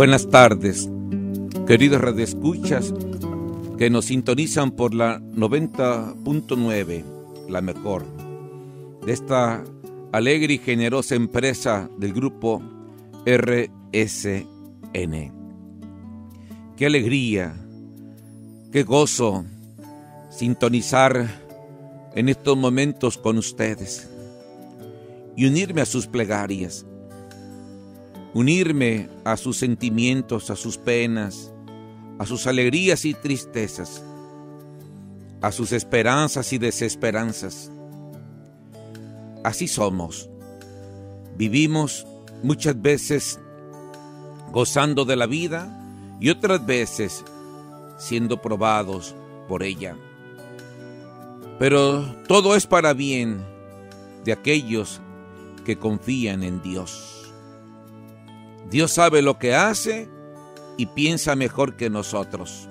Buenas tardes, queridos redescuchas que nos sintonizan por la 90.9, la mejor, de esta alegre y generosa empresa del grupo RSN. Qué alegría, qué gozo sintonizar en estos momentos con ustedes y unirme a sus plegarias unirme a sus sentimientos, a sus penas, a sus alegrías y tristezas, a sus esperanzas y desesperanzas. Así somos. Vivimos muchas veces gozando de la vida y otras veces siendo probados por ella. Pero todo es para bien de aquellos que confían en Dios. Dios sabe lo que hace y piensa mejor que nosotros.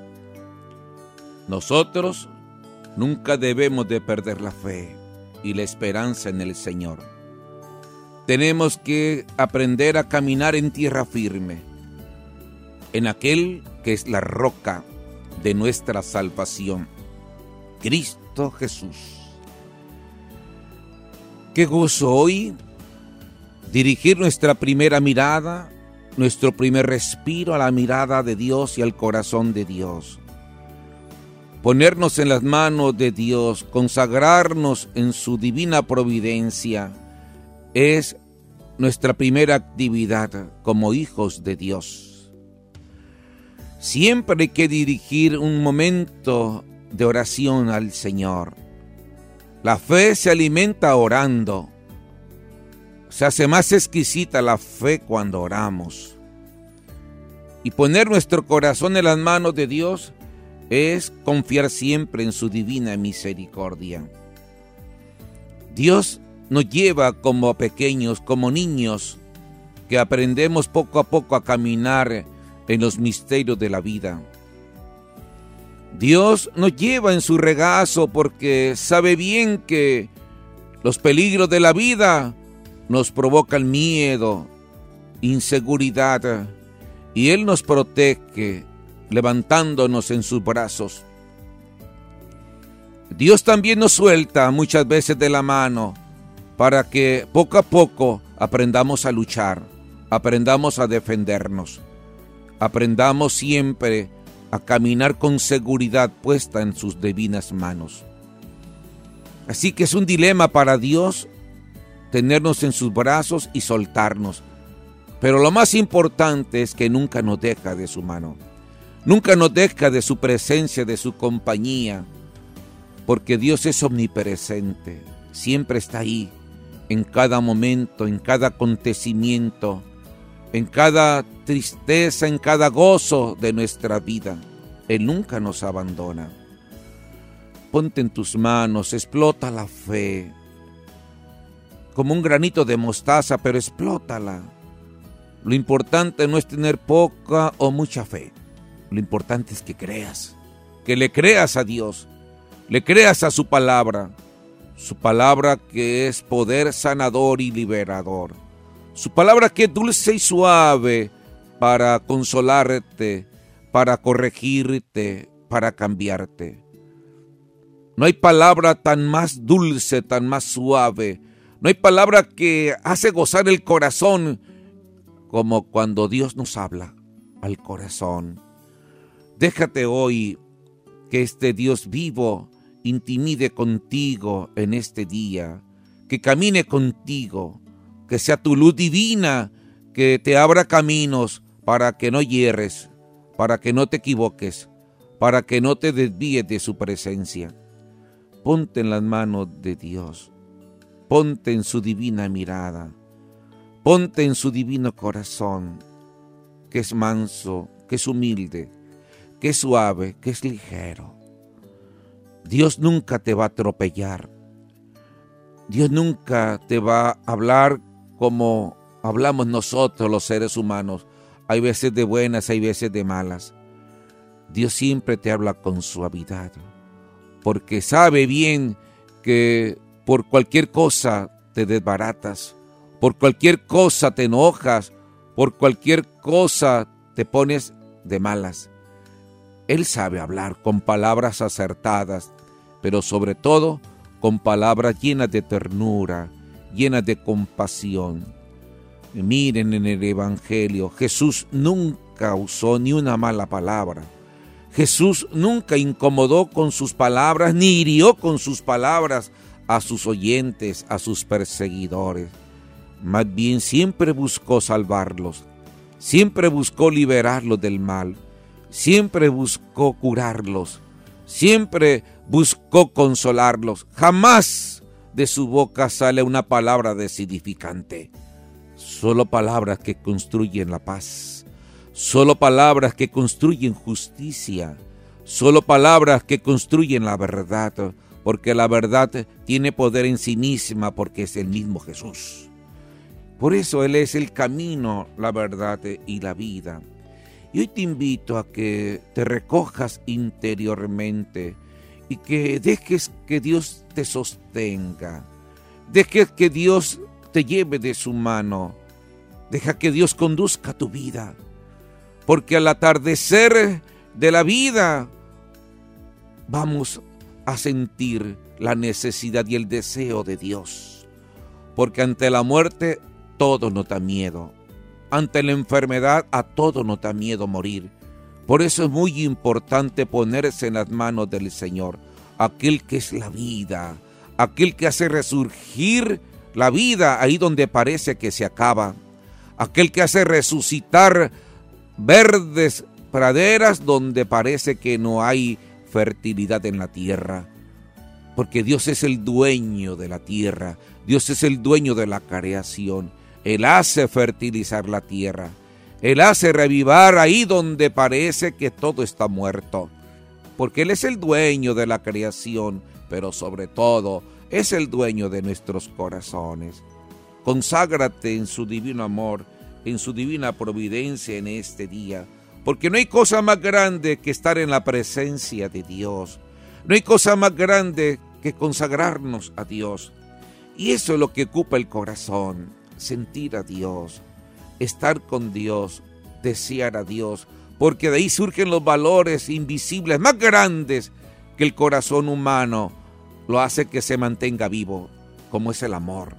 Nosotros nunca debemos de perder la fe y la esperanza en el Señor. Tenemos que aprender a caminar en tierra firme, en aquel que es la roca de nuestra salvación, Cristo Jesús. Qué gozo hoy dirigir nuestra primera mirada nuestro primer respiro a la mirada de Dios y al corazón de Dios. Ponernos en las manos de Dios, consagrarnos en su divina providencia, es nuestra primera actividad como hijos de Dios. Siempre hay que dirigir un momento de oración al Señor. La fe se alimenta orando se hace más exquisita la fe cuando oramos. Y poner nuestro corazón en las manos de Dios es confiar siempre en su divina misericordia. Dios nos lleva como pequeños, como niños, que aprendemos poco a poco a caminar en los misterios de la vida. Dios nos lleva en su regazo porque sabe bien que los peligros de la vida nos provoca el miedo, inseguridad, y Él nos protege levantándonos en sus brazos. Dios también nos suelta muchas veces de la mano para que poco a poco aprendamos a luchar, aprendamos a defendernos, aprendamos siempre a caminar con seguridad puesta en sus divinas manos. Así que es un dilema para Dios tenernos en sus brazos y soltarnos. Pero lo más importante es que nunca nos deja de su mano. Nunca nos deja de su presencia, de su compañía. Porque Dios es omnipresente. Siempre está ahí. En cada momento, en cada acontecimiento. En cada tristeza, en cada gozo de nuestra vida. Él nunca nos abandona. Ponte en tus manos, explota la fe como un granito de mostaza, pero explótala. Lo importante no es tener poca o mucha fe. Lo importante es que creas, que le creas a Dios, le creas a su palabra, su palabra que es poder sanador y liberador, su palabra que es dulce y suave para consolarte, para corregirte, para cambiarte. No hay palabra tan más dulce, tan más suave, no hay palabra que hace gozar el corazón como cuando Dios nos habla al corazón. Déjate hoy que este Dios vivo intimide contigo en este día, que camine contigo, que sea tu luz divina, que te abra caminos para que no hierres, para que no te equivoques, para que no te desvíes de su presencia. Ponte en las manos de Dios Ponte en su divina mirada, ponte en su divino corazón, que es manso, que es humilde, que es suave, que es ligero. Dios nunca te va a atropellar. Dios nunca te va a hablar como hablamos nosotros los seres humanos. Hay veces de buenas, hay veces de malas. Dios siempre te habla con suavidad, porque sabe bien que por cualquier cosa te desbaratas, por cualquier cosa te enojas, por cualquier cosa te pones de malas. Él sabe hablar con palabras acertadas, pero sobre todo con palabras llenas de ternura, llenas de compasión. Miren en el Evangelio, Jesús nunca usó ni una mala palabra. Jesús nunca incomodó con sus palabras ni hirió con sus palabras a sus oyentes, a sus perseguidores. Más bien siempre buscó salvarlos, siempre buscó liberarlos del mal, siempre buscó curarlos, siempre buscó consolarlos. Jamás de su boca sale una palabra designificante, solo palabras que construyen la paz, solo palabras que construyen justicia, solo palabras que construyen la verdad, porque la verdad tiene poder en sí misma porque es el mismo Jesús. Por eso Él es el camino, la verdad y la vida. Y hoy te invito a que te recojas interiormente y que dejes que Dios te sostenga. Dejes que Dios te lleve de su mano. Deja que Dios conduzca tu vida. Porque al atardecer de la vida vamos a sentir la necesidad y el deseo de Dios. Porque ante la muerte todo nos da miedo. Ante la enfermedad a todo nos da miedo morir. Por eso es muy importante ponerse en las manos del Señor, aquel que es la vida, aquel que hace resurgir la vida ahí donde parece que se acaba, aquel que hace resucitar verdes praderas donde parece que no hay fertilidad en la tierra. Porque Dios es el dueño de la tierra, Dios es el dueño de la creación. Él hace fertilizar la tierra. Él hace revivar ahí donde parece que todo está muerto. Porque Él es el dueño de la creación, pero sobre todo es el dueño de nuestros corazones. Conságrate en su divino amor, en su divina providencia en este día, porque no hay cosa más grande que estar en la presencia de Dios. No hay cosa más grande que consagrarnos a Dios. Y eso es lo que ocupa el corazón sentir a Dios, estar con Dios, desear a Dios, porque de ahí surgen los valores invisibles más grandes que el corazón humano lo hace que se mantenga vivo, como es el amor,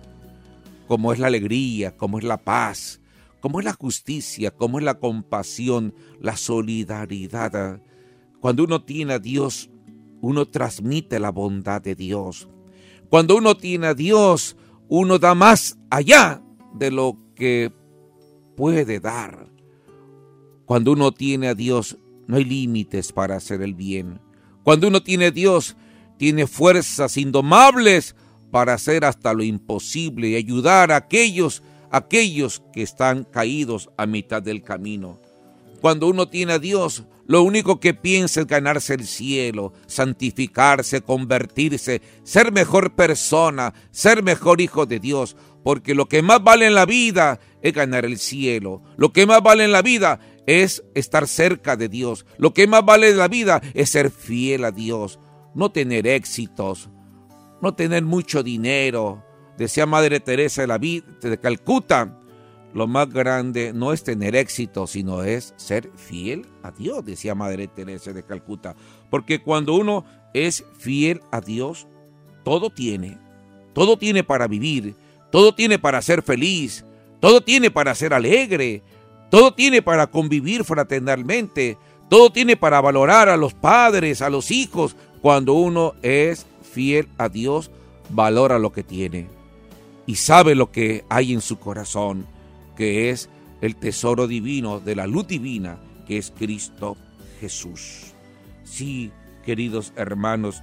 como es la alegría, como es la paz, como es la justicia, como es la compasión, la solidaridad. Cuando uno tiene a Dios, uno transmite la bondad de Dios. Cuando uno tiene a Dios, uno da más allá de lo que puede dar. Cuando uno tiene a Dios, no hay límites para hacer el bien. Cuando uno tiene a Dios, tiene fuerzas indomables para hacer hasta lo imposible y ayudar a aquellos, aquellos que están caídos a mitad del camino. Cuando uno tiene a Dios, lo único que piensa es ganarse el cielo, santificarse, convertirse, ser mejor persona, ser mejor hijo de Dios, porque lo que más vale en la vida es ganar el cielo. Lo que más vale en la vida es estar cerca de Dios. Lo que más vale en la vida es ser fiel a Dios. No tener éxitos, no tener mucho dinero. Decía Madre Teresa de, la de Calcuta, lo más grande no es tener éxito, sino es ser fiel a Dios, decía Madre Teresa de Calcuta. Porque cuando uno es fiel a Dios, todo tiene, todo tiene para vivir todo tiene para ser feliz, todo tiene para ser alegre, todo tiene para convivir fraternalmente, todo tiene para valorar a los padres, a los hijos. Cuando uno es fiel a Dios, valora lo que tiene y sabe lo que hay en su corazón, que es el tesoro divino de la luz divina, que es Cristo Jesús. Sí, queridos hermanos,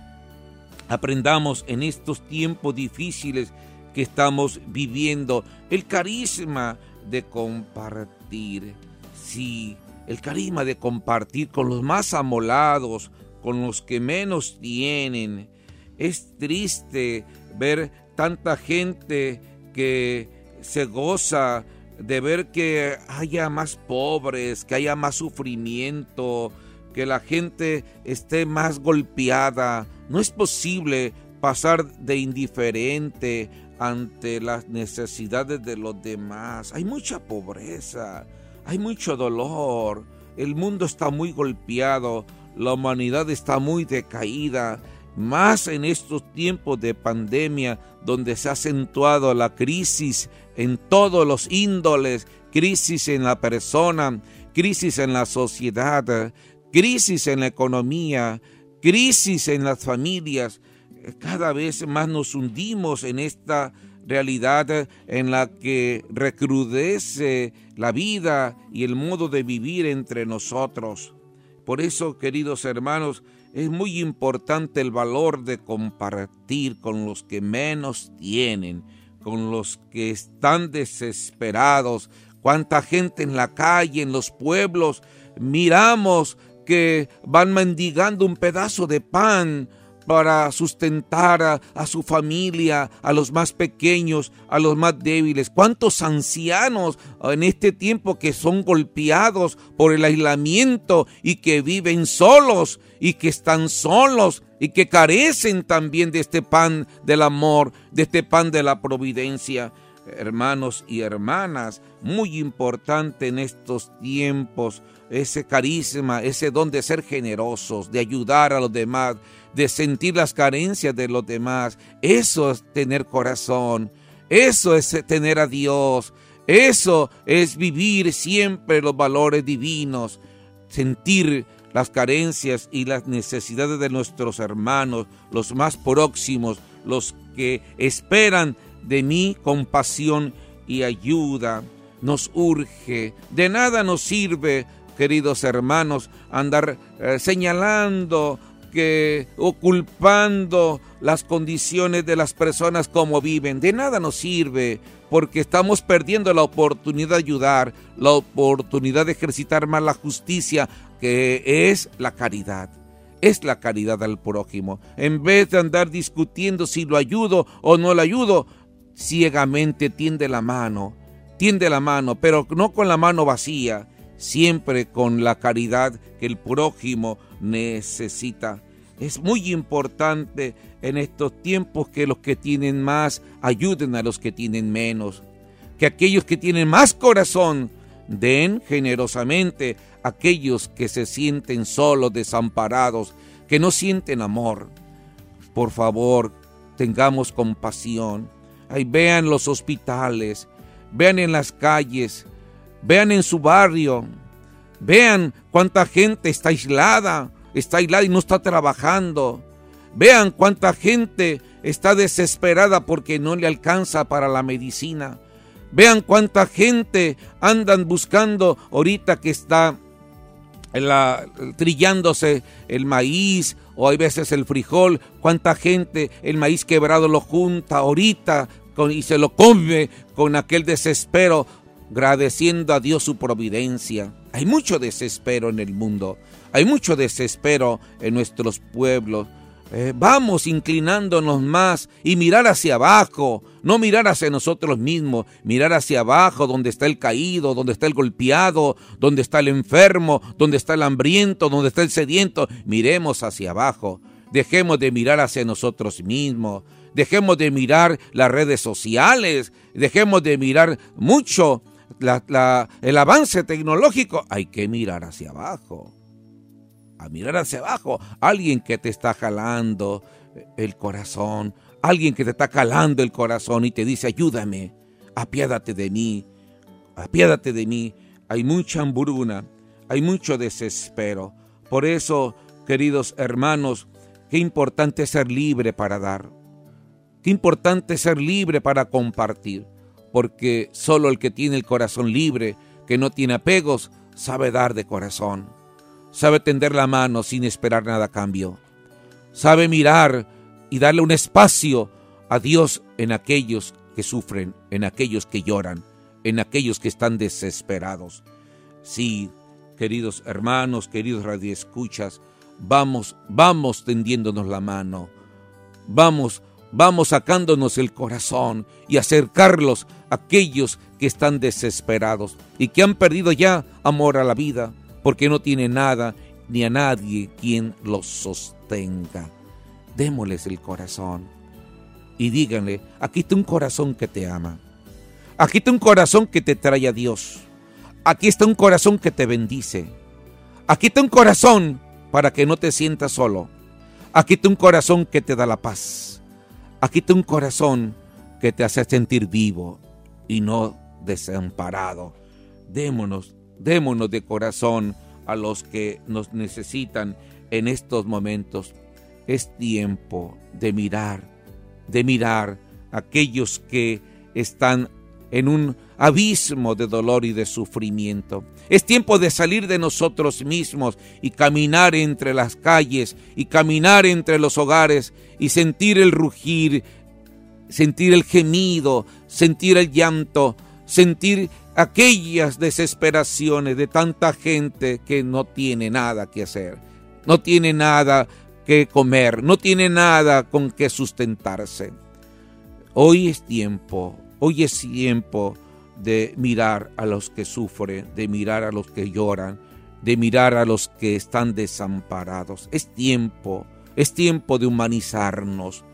aprendamos en estos tiempos difíciles que estamos viviendo, el carisma de compartir. Sí, el carisma de compartir con los más amolados, con los que menos tienen. Es triste ver tanta gente que se goza de ver que haya más pobres, que haya más sufrimiento, que la gente esté más golpeada. No es posible pasar de indiferente ante las necesidades de los demás. Hay mucha pobreza, hay mucho dolor, el mundo está muy golpeado, la humanidad está muy decaída, más en estos tiempos de pandemia donde se ha acentuado la crisis en todos los índoles, crisis en la persona, crisis en la sociedad, crisis en la economía, crisis en las familias. Cada vez más nos hundimos en esta realidad en la que recrudece la vida y el modo de vivir entre nosotros. Por eso, queridos hermanos, es muy importante el valor de compartir con los que menos tienen, con los que están desesperados. Cuánta gente en la calle, en los pueblos, miramos que van mendigando un pedazo de pan para sustentar a, su familia, a los más pequeños, a los más débiles. ¿Cuántos ancianos en este tiempo que son golpeados por el aislamiento y que viven solos y que están solos y que carecen también de este pan del amor, de este pan de la providencia? Hermanos y hermanas, muy importante en estos tiempos ese carisma, ese don de ser generosos, de ayudar a los demás, de sentir las carencias de los demás. Eso es tener corazón, eso es tener a Dios, eso es vivir siempre los valores divinos, sentir las carencias y las necesidades de nuestros hermanos, los más próximos, los que esperan de mí compasión y ayuda. Nos urge, de nada nos sirve queridos hermanos, andar eh, señalando que o culpando las condiciones de las personas como viven. De nada nos sirve porque estamos perdiendo la oportunidad de ayudar, la oportunidad de ejercitar más la justicia, que es la caridad. Es la caridad al prójimo. En vez de andar discutiendo si lo ayudo o no lo ayudo, ciegamente tiende la mano, tiende la mano, pero no con la mano vacía, siempre con la caridad que el prójimo necesita. Es muy importante en estos tiempos que los que tienen más ayuden a los que tienen menos. Que aquellos que tienen más corazón den generosamente a aquellos que se sienten solos, desamparados, que no sienten amor. Por favor, tengamos compasión. Vean los hospitales, vean en las calles, Vean en su barrio, vean cuánta gente está aislada, está aislada y no está trabajando. Vean cuánta gente está desesperada porque no le alcanza para la medicina. Vean cuánta gente andan buscando ahorita que está trillándose el maíz o hay veces el frijol. Cuánta gente el maíz quebrado lo junta ahorita y se lo come con aquel desespero agradeciendo a Dios su providencia. Hay mucho desespero en el mundo, hay mucho desespero en nuestros pueblos. Eh, vamos inclinándonos más y mirar hacia abajo, no mirar hacia nosotros mismos, mirar hacia abajo donde está el caído, donde está el golpeado, donde está el enfermo, donde está el hambriento, donde está el sediento. Miremos hacia abajo, dejemos de mirar hacia nosotros mismos, dejemos de mirar las redes sociales, dejemos de mirar mucho el avance tecnológico, hay que mirar hacia abajo. A mirar hacia abajo. Alguien que te está jalando el corazón. Alguien que te está calando el corazón y te dice, ayúdame, apiádate de mí, apiádate de mí. Hay mucha hambruna, hay mucho desespero. Por eso, queridos hermanos, qué importante ser libre para dar. Qué importante ser libre para compartir porque solo el que tiene el corazón libre, que no tiene apegos, sabe dar de corazón, sabe tender la mano sin esperar nada a cambio, sabe mirar y darle un espacio a Dios en aquellos que sufren, en aquellos que lloran, en aquellos que están desesperados. Sí, queridos hermanos, queridos radioescuchas, vamos, vamos tendiéndonos la mano, vamos vamos sacándonos el corazón y acercarlos a aquellos que están desesperados y que han perdido ya amor a la vida porque no tienen nada ni a nadie quien los sostenga. Démosles el corazón y díganle, aquí está un corazón que te ama. Aquí está un corazón que te trae a Dios. Aquí está un corazón que te bendice. Aquí está un corazón para que no te sientas solo. Aquí está un corazón que te da la paz. Aquí está un corazón que te hace sentir vivo y no desamparado. Démonos, démonos de corazón a los que nos necesitan en estos momentos. Es tiempo de mirar, de mirar a aquellos que están en un abismo de dolor y de sufrimiento. Es tiempo de salir de nosotros mismos y caminar entre las calles y caminar entre los hogares y sentir el rugir, sentir el gemido, sentir el llanto, sentir aquellas desesperaciones de tanta gente que no tiene nada que hacer, no tiene nada que comer, no tiene nada con que sustentarse. Hoy es tiempo, hoy es tiempo de mirar a los que sufren, de mirar a los que lloran, de mirar a los que están desamparados. Es tiempo, es tiempo de humanizarnos.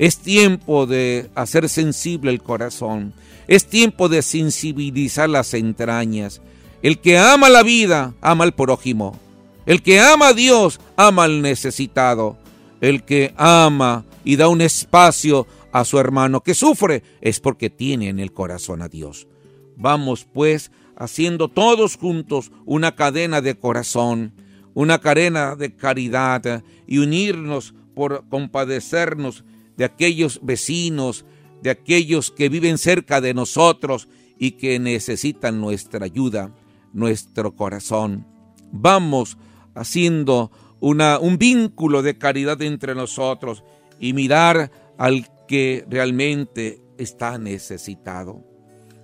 Es tiempo de hacer sensible el corazón. Es tiempo de sensibilizar las entrañas. El que ama la vida, ama al prójimo. El que ama a Dios, ama al necesitado. El que ama y da un espacio a su hermano que sufre, es porque tiene en el corazón a Dios. Vamos pues haciendo todos juntos una cadena de corazón, una cadena de caridad y unirnos por compadecernos de aquellos vecinos, de aquellos que viven cerca de nosotros y que necesitan nuestra ayuda, nuestro corazón. Vamos haciendo una, un vínculo de caridad entre nosotros y mirar al que realmente está necesitado.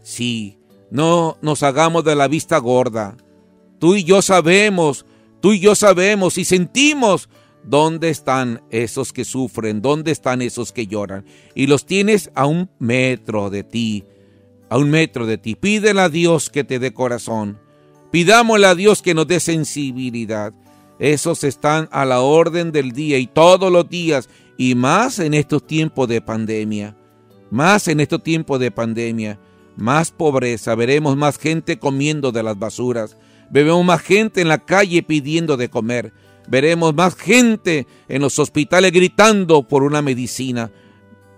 Sí, no nos hagamos de la vista gorda. Tú y yo sabemos, tú y yo sabemos y sentimos dónde están esos que sufren, dónde están esos que lloran. Y los tienes a un metro de ti, a un metro de ti. Pídele a Dios que te dé corazón. Pidámosle a Dios que nos dé sensibilidad. Esos están a la orden del día y todos los días, y más en estos tiempos de pandemia. Más en estos tiempos de pandemia más pobreza, veremos más gente comiendo de las basuras, veremos más gente en la calle pidiendo de comer, veremos más gente en los hospitales gritando por una medicina.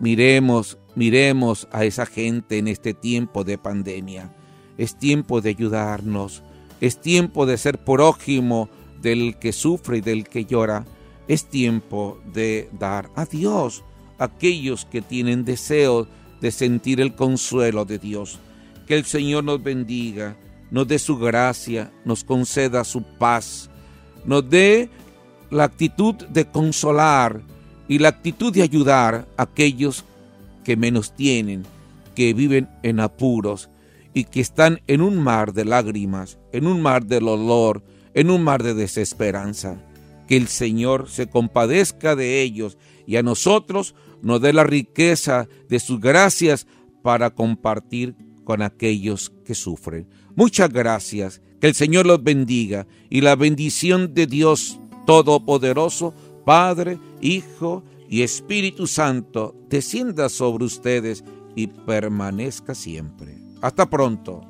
Miremos, miremos a esa gente en este tiempo de pandemia. Es tiempo de ayudarnos, es tiempo de ser prójimo del que sufre y del que llora. Es tiempo de dar a Dios a aquellos que tienen deseos de sentir el consuelo de Dios. Que el Señor nos bendiga, nos dé su gracia, nos conceda su paz, nos dé la actitud de consolar y la actitud de ayudar a aquellos que menos tienen, que viven en apuros y que están en un mar de lágrimas, en un mar de dolor, en un mar de desesperanza. Que el Señor se compadezca de ellos y a nosotros nos dé la riqueza de sus gracias para compartir con aquellos que sufren. Muchas gracias, que el Señor los bendiga y la bendición de Dios Todopoderoso, Padre, Hijo y Espíritu Santo, descienda sobre ustedes y permanezca siempre. Hasta pronto.